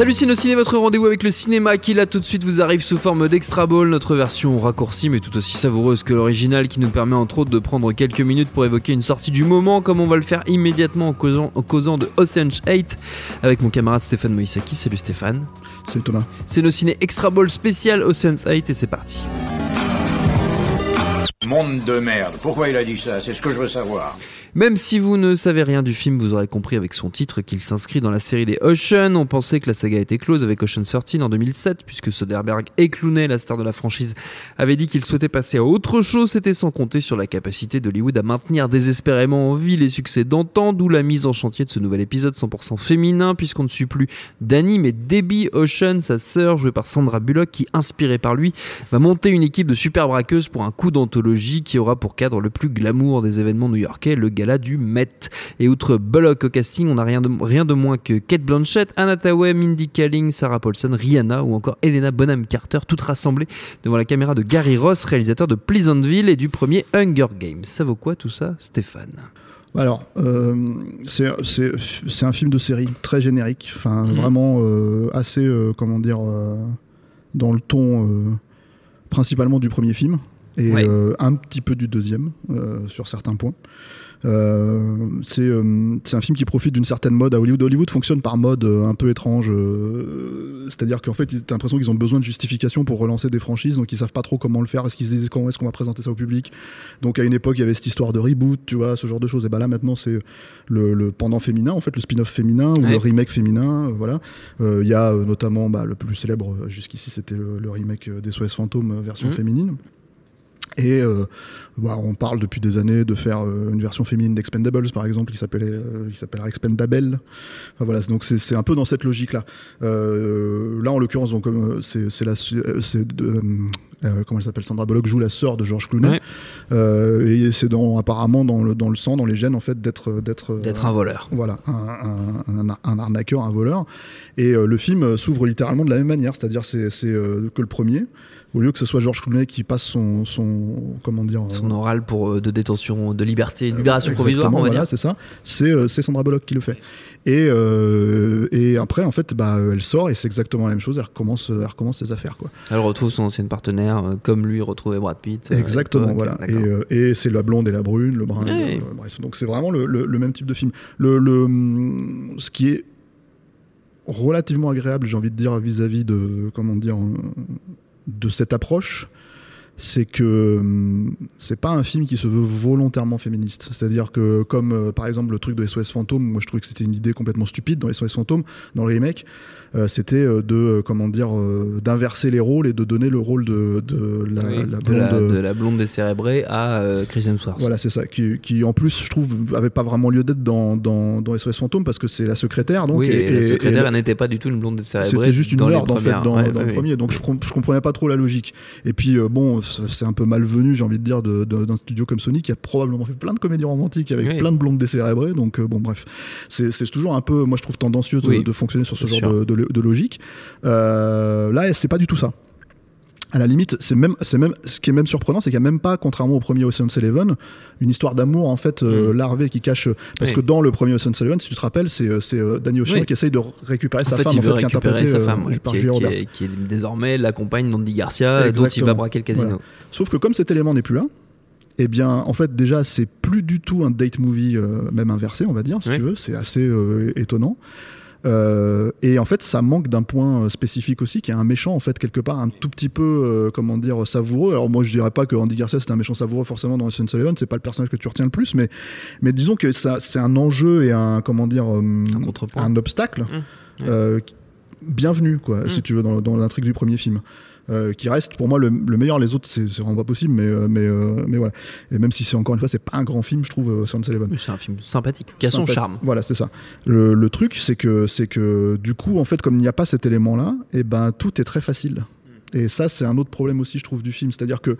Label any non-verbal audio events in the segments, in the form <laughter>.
Salut Ciné, votre rendez-vous avec le cinéma qui là tout de suite vous arrive sous forme d'extra ball, notre version raccourcie mais tout aussi savoureuse que l'original qui nous permet entre autres de prendre quelques minutes pour évoquer une sortie du moment comme on va le faire immédiatement en causant, en causant de Ocean's 8 avec mon camarade Stéphane Moïsaki. Salut Stéphane. Salut Thomas. C'est nos ciné extra ball spécial Ocean's 8 et c'est parti. Monde de merde. Pourquoi il a dit ça? C'est ce que je veux savoir. Même si vous ne savez rien du film, vous aurez compris avec son titre qu'il s'inscrit dans la série des Ocean. On pensait que la saga était close avec Ocean 13 en 2007, puisque Soderbergh et Clooney, la star de la franchise, avait dit qu'il souhaitait passer à autre chose. C'était sans compter sur la capacité d'Hollywood à maintenir désespérément en vie les succès d'antan, d'où la mise en chantier de ce nouvel épisode 100% féminin, puisqu'on ne suit plus Danny, mais Debbie Ocean, sa sœur, jouée par Sandra Bullock, qui, inspirée par lui, va monter une équipe de super braqueuses pour un coup d'anthologie qui aura pour cadre le plus glamour des événements new-yorkais, le gala du Met. Et outre Bullock au casting, on n'a rien de, rien de moins que Kate Blanchett, Anna Tawai, Mindy Kaling, Sarah Paulson, Rihanna ou encore Helena Bonham Carter, toutes rassemblées devant la caméra de Gary Ross, réalisateur de Pleasantville et du premier Hunger Games. Ça vaut quoi tout ça, Stéphane? Alors, euh, c'est un film de série très générique, enfin mhm. vraiment euh, assez, euh, comment dire, dans le ton principalement du premier film et un petit peu du deuxième sur certains points. Euh, euh, c'est un film qui profite d'une certaine mode à Hollywood. Hollywood fonctionne par mode euh, un peu étrange. C'est-à-dire qu'en fait, t'as l'impression qu'ils ont besoin de justification pour relancer des franchises, donc ils savent pas trop comment le faire. Est-ce qu'ils se disent comment est-ce qu'on va présenter ça au public? Donc à une époque, il y avait cette histoire de reboot, tu vois, ce genre de choses. Et ben là, maintenant, c'est le, pendant féminin, en fait, le spin-off féminin ou le remake féminin. voilà. Il y a notamment bah, le plus célèbre jusqu'ici, c'était le, remake des SOS Fantômes version mmh. féminine. Et euh, bah, on parle depuis des années de faire euh, une version féminine d'Expendables, par exemple, qui s'appelait, euh, qui s'appellera Expendable. Voilà, donc c'est un peu dans cette logique-là. là, en l'occurrence, donc c'est la, comment elle s'appelle Sandra Bullock joue la sœur de George Clooney. Et c'est dans apparemment dans le, dans le sang dans les gènes en fait d'être d'être d'être un voleur. voilà un, un, un, arnaqueur un voleur. Et le film s'ouvre littéralement de la même manière c'est-à-dire c'est que le premier. Au lieu que ce soit George Clooney qui passe son, son comment dire son oral pour euh, de détention de liberté libération provisoire on va voilà, c'est ça. C'est euh, c'est Sandra Bullock qui le fait. Et euh, et après en fait bah elle sort et c'est exactement la même chose elle recommence elle recommence ses affaires quoi. Elle retrouve son ancienne partenaire comme lui retrouvait Brad Pitt exactement voilà. Et, et c'est la blonde et la brune le brun bref. Donc c'est vraiment le, le, même type de film. Le, le ce qui est relativement agréable j'ai envie de dire vis-à-vis -vis de comment dire de cette approche, c'est que hum, c'est pas un film qui se veut volontairement féministe. C'est-à-dire que, comme euh, par exemple le truc de SOS Fantôme, moi je trouvais que c'était une idée complètement stupide dans SOS Fantôme, dans le remake, euh, c'était euh, de comment dire d'inverser les rôles et de donner le rôle de, de la, blonde de la, blonde décérébrée à Chris Hemsworth. Voilà, c'est ça. Qui, qui, en plus, je trouve, avait pas vraiment lieu d'être dans, dans, dans SOS Fantôme parce que c'est la secrétaire. Donc, oui, et, la secrétaire, elle n'était pas du tout une blonde décérébrée. C'était juste une meurtre en fait dans, dans le premier. Donc je, je comprenais pas trop la logique. Et puis bon, c'est un peu malvenu, j'ai envie de dire, d'un studio comme Sony qui a probablement fait plein de comédies romantiques avec plein de blondes décérébrées. Donc bon, bref, c'est toujours un peu, moi je trouve tendancieux de, fonctionner sur ce genre de, de, logique. Euh, là, c'est pas du tout ça à la limite, c'est même, c'est même, ce qui est même surprenant, c'est qu'il n'y a même pas, contrairement au premier Ocean's Eleven, une histoire d'amour en fait euh, mm. larvée qui cache, parce que dans le premier Ocean's Eleven, si tu te rappelles, c'est, euh, c'est Danny Ocean qui essaye de récupérer sa femme, il veut récupérer sa femme, qui, est, qui, est, désormais la compagne d'Andy Garcia, dont il va braquer le casino. Sauf que comme cet élément n'est plus là, eh bien, en fait, déjà, c'est plus du tout un date movie, même inversé, on va dire, si tu veux. C'est assez étonnant. Euh, et en fait, ça manque d'un point euh, spécifique aussi, qui est un méchant, en fait, quelque part, un tout petit peu, euh, comment dire, savoureux. Alors, moi, je dirais pas que Andy Garcia, c'est un méchant savoureux forcément dans Ocean's Eleven, c'est pas le personnage que tu retiens le plus, mais, mais disons que ça, c'est un enjeu et un, comment dire, un, un obstacle. Mmh. bienvenu, quoi, si mmh. tu veux, dans, dans l'intrigue du premier film. Euh, qui reste pour moi le, meilleur. Les autres, c'est vraiment pas possible, mais, euh, mais, euh, mais voilà. Et même si c'est encore une fois, c'est pas un grand film, je trouve, Sound Eleven. C'est un film sympathique, qui a son charme. Voilà, c'est ça. Le, truc, c'est que, que du coup, en fait, comme il n'y a pas cet élément-là, et eh ben tout est très facile. Et ça, c'est un autre problème aussi, je trouve, du film. C'est-à-dire que,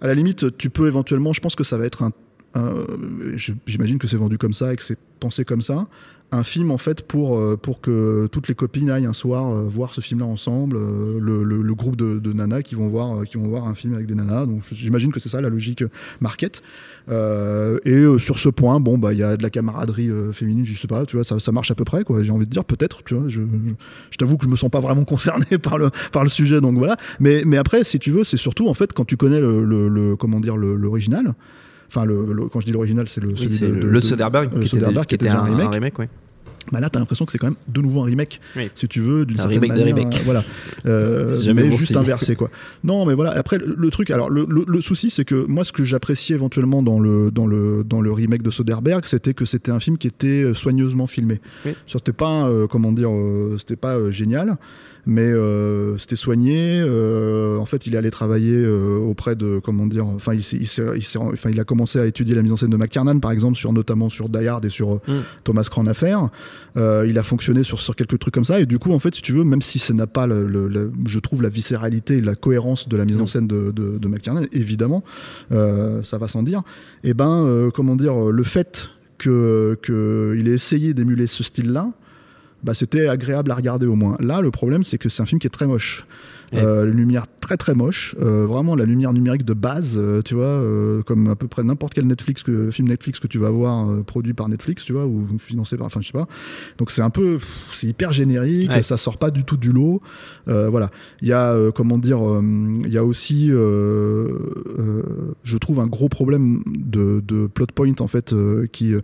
à la limite, tu peux éventuellement, je pense que ça va être un euh, j'imagine que c'est vendu comme ça et que c'est pensé comme ça, un film en fait pour, euh, pour que toutes les copines aillent un soir euh, voir ce film-là ensemble, euh, le, le- le groupe de, de nanas qui vont, voir, qui vont voir un film avec des nanas. Donc j'imagine que c'est ça la logique market. Euh, et sur ce point, bon, bah il y a de la camaraderie euh, féminine, je sais pas, tu vois, ça, ça marche à peu près, quoi. J'ai envie de dire peut-être, tu vois. Je, je, je t'avoue que je me sens pas vraiment <laughs> concerné par le, par le sujet, donc voilà. Mais, mais après, si tu veux, c'est surtout en fait quand tu connais le, le, comment dire l'original. Enfin, le, le- quand je dis l'original, c'est le Oui, celui c'est de- le, de- le de- Soderbergh qui, était, Soderbergh, qui était déjà un, un remake. ouais. Bah là, t'as l'impression que c'est quand même de nouveau un remake, Oui. si tu veux, d'une certaine remake de remake. voilà. <laughs> Euh, mais bon juste inversé, quoi. Non, mais voilà. Après, le, le truc, alors le, le- le souci, c'est que moi, ce que j'appréciais éventuellement dans le dans le dans le remake de Soderbergh, c'était que c'était un film qui était euh, soigneusement filmé. Oui. C'était pas, euh, comment dire, euh, c'était pas euh, génial. Mais euh, c'était soigné. euh, en fait, il est allé travailler euh, auprès de, comment dire, enfin, il, s'est- il, s'est- il il a commencé à étudier la mise en scène de McTiernan, par exemple, sur notamment sur Die Hard et sur Mm. Thomas Crown Affair. Euh, il a fonctionné sur, sur quelques trucs comme ça. Et du coup, en fait, si tu veux, même si ça n'a pas, le, le- le- je trouve, la viscéralité et la cohérence de la mise en scène de, de, de McTiernan, évidemment, euh, ça va sans dire. Et ben, euh, comment dire, le fait que qu'il ait essayé d'émuler ce style-là, bah, c'était agréable à regarder au moins. Là, le problème, c'est que c'est un film qui est très moche. Euh, lumière très très moche, euh, vraiment la lumière numérique de base, euh, tu vois, euh, comme à peu près n'importe quel Netflix que, film Netflix que tu vas voir euh, produit par Netflix, tu vois, ou financé par, enfin je sais pas. Donc c'est un peu, c'est hyper générique, Ouais. ça sort pas du tout du lot. Euh, voilà, il y a euh, comment dire, euh, il y a aussi, euh, euh, je trouve un gros problème de, de plot point en fait euh, qui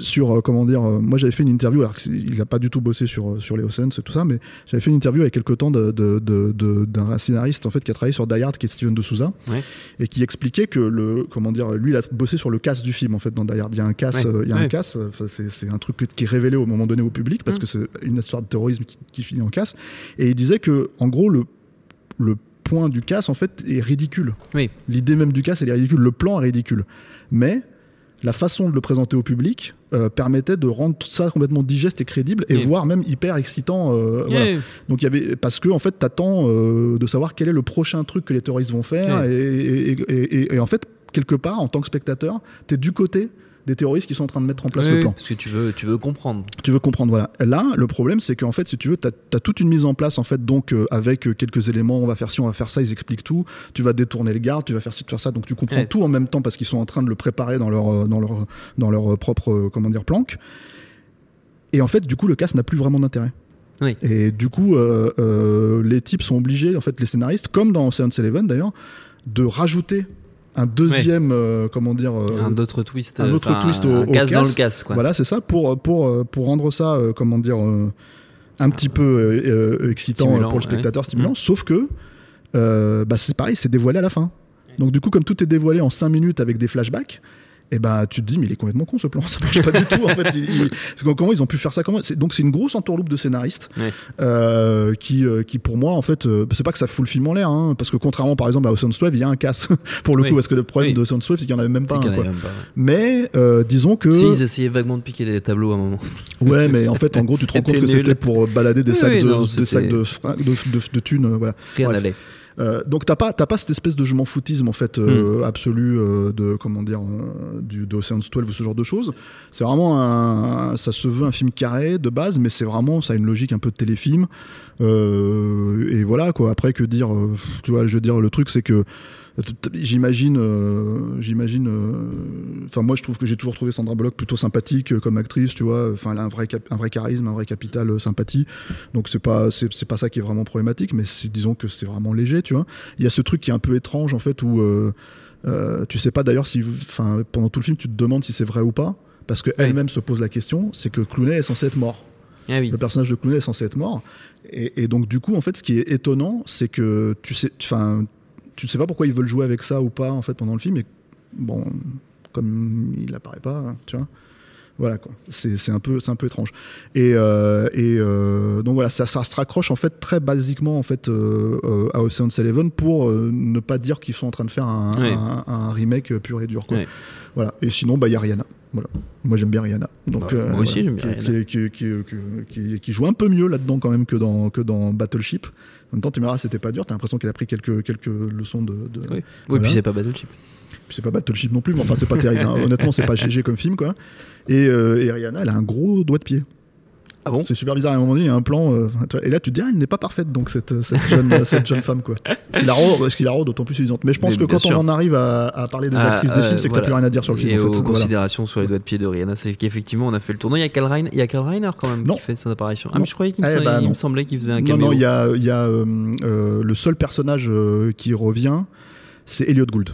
sur comment dire, euh, moi j'avais fait une interview, alors qu'il n'a pas du tout bossé sur sur les Oceans et tout ça, mais j'avais fait une interview avec quelque temps de- de- de- d'un scénariste en fait qui a travaillé sur Die Hard, qui est Steven de Souza, Ouais. et qui expliquait que le comment dire, lui il a bossé sur le casse du film en fait dans Die Hard. Il y a un casse, Ouais. il y a un casse, c'est c'est un truc qui est révélé au moment donné au public parce Mm. que c'est une histoire de terrorisme qui, qui finit en casse. Et il disait que en gros le le point du casse en fait est ridicule. Oui. L'idée même du casse elle est ridicule, le plan est ridicule, mais la façon de le présenter au public euh, permettait de rendre tout ça complètement digeste et crédible et Oui. voire même hyper excitant. euh, voilà. Yeah. Donc il y avait parce que en fait t'attends euh, de savoir quel est le prochain truc que les terroristes vont faire et- et en fait quelque part en tant que spectateur t'es du côté des terroristes qui sont en train de mettre en place Oui, le plan. Parce que tu veux, tu veux comprendre. Tu veux comprendre, voilà. Là, le problème, c'est qu'en fait, si tu veux, tu as, toute une mise en place, en fait, donc, euh, avec euh, quelques éléments, on va faire ci, on va faire ça, ils expliquent tout. Tu vas détourner le garde, tu vas faire ci, tu vas faire ça. Donc, tu comprends Ouais. tout en même temps parce qu'ils sont en train de le préparer dans leur, euh, dans leur, dans leur propre, euh, comment dire, planque. Et en fait, du coup, le casse n'a plus vraiment d'intérêt. Oui. Et du coup, les types sont obligés, en fait, les scénaristes, comme dans Ocean's Eleven d'ailleurs, de rajouter un deuxième, euh, comment dire, euh, un autre twist. un autre twist au- un au casse dans le casse, quoi. voilà, c'est ça, pour, pour, euh, pour rendre ça, euh, comment dire, un petit peu excitant Stimulant, pour le ouais. spectateur, stimulant, Mm. sauf que bah, c'est pareil, c'est dévoilé à la fin. Donc du coup, comme tout est dévoilé en 5 minutes avec des flashbacks, et ben tu te dis mais il est complètement con ce plan, <laughs> ça marche pas du tout en fait. Il- il- que- comment ils ont pu faire ça comment Donc c'est une grosse entourloupe de scénaristes Ouais. euh, qui, euh, qui pour moi en fait, euh, c'est pas que ça fout le film en l'air, hein, parce que contrairement par exemple à Ocean's 12, il y a un casse <laughs> pour le Oui. coup, parce que le problème Oui. de Ocean's 12 c'est qu'il y en avait même pas un. avait quoi. même pas. Mais euh, disons que Si, ils essayaient vaguement de piquer des tableaux à un moment. <laughs> Ouais, mais en fait, en gros, tu te rends compte que c'était pour balader des Oui, sacs, de, non, des c'était- sacs de, de, de, de thunes. voilà. Rien n'allait. Euh, donc t'as pas t'as pas cette espèce de je m'en foutisme en fait euh, absolu euh, de comment dire euh, du de Ocean's 12 ou ce genre de choses. C'est vraiment un, ça se veut un film carré de base, mais c'est vraiment ça a une logique un peu de téléfilm. Euh, et voilà quoi. Après que dire, tu vois, je veux dire le truc c'est que J'imagine, euh, j'imagine. euh, Enfin, moi, je trouve que j'ai toujours trouvé Sandra Bullock plutôt sympathique euh, comme actrice, tu vois. Enfin, elle a un vrai, un vrai charisme, un vrai capital sympathie. Donc, c'est pas, c'est c'est pas ça qui est vraiment problématique, mais disons que c'est vraiment léger, tu vois. Il y a ce truc qui est un peu étrange, en fait, où tu sais pas d'ailleurs si, enfin, pendant tout le film, tu te demandes si c'est vrai ou pas, parce que elle-même se pose la question. C'est que Clooney est censé être mort Ah oui. le personnage de Clooney est censé être mort. Et, et donc, du coup, en fait, ce qui est étonnant, c'est que tu sais, enfin, tu ne sais pas pourquoi ils veulent jouer avec ça ou pas, en fait, pendant le film. Et bon, comme il apparaît pas, hein, tu vois. Voilà quoi, c'est un peu c'est un peu étrange et, euh, et euh, donc voilà ça, ça se raccroche en fait très basiquement en fait euh, à Ocean's Eleven pour ne pas dire qu'ils sont en train de faire un, Ouais. un- un remake pur et dur quoi. Ouais. Voilà et sinon bah il y a Rihanna Voilà. Moi j'aime bien Rihanna. Donc, Bah, moi aussi, j'aime bien qui, Rihanna. Qui, qui- qui- joue un peu mieux là-dedans quand même que dans, que dans Battleship. En même temps, tu me diras, c'était pas dur. T'as l'impression qu'elle a pris quelques, quelques leçons de. de- Oui, oui Voilà. puis c'est pas Battleship. C'est pas Battleship non plus, mais enfin, c'est pas terrible. hein. Honnêtement, c'est pas GG comme film, quoi. Et, euh, et Rihanna, elle a un gros doigt de pied. Ah bon C'est super bizarre. À un moment donné, il y a un plan. euh, et là, tu te dis, ah, elle n'est pas parfaite, donc, cette, cette, jeune, <laughs> cette jeune femme, quoi. Ce qui la rend, d'autant plus séduisante. Mais je pense Mais que quand sûr. on en arrive à, à parler des Ah, actrices des euh, films, c'est que voilà. t'as plus rien à dire sur le film, Et en fait. aux Voilà. considérations sur les doigts de pied de Rihanna, c'est qu'effectivement on a fait le tournoi. Il y a Karl Reiner, il y a Karl Reiner quand même Non. qui fait son apparition. Ah Non. mais je croyais qu'il me, Eh semblait- bah, non. me semblait qu'il faisait un Non, caméo. non, il y a, il y a euh, euh, le seul personnage euh, qui revient, c'est Elliot Gould,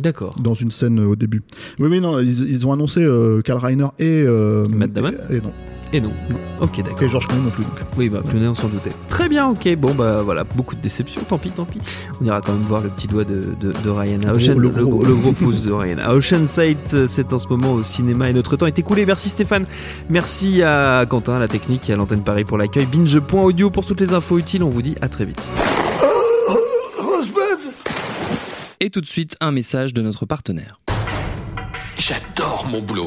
D'accord. dans une scène euh, au début. Oui, oui, non, ils, ils ont annoncé euh, Karl Reiner et. euh, Matt Damon et, et non. Et non. Ok d'accord. Et George Clooney non plus. donc. Oui, bah, Clooney, on s'en doutait. Très bien, ok. Bon, bah voilà, beaucoup de déceptions, tant pis, tant pis. On ira quand même voir le petit doigt de, de. Le Ocean, gros- le, le gros, le gros pouce de Rihanna. Ocean Sight, euh, c'est en ce moment au cinéma et notre temps est écoulé. Merci Stéphane. Merci à Quentin, à la technique et à l'antenne Paris pour l'accueil. Binge.audio pour toutes les infos utiles. On vous dit à très vite. Et tout de suite, un message de notre partenaire. J'adore mon boulot.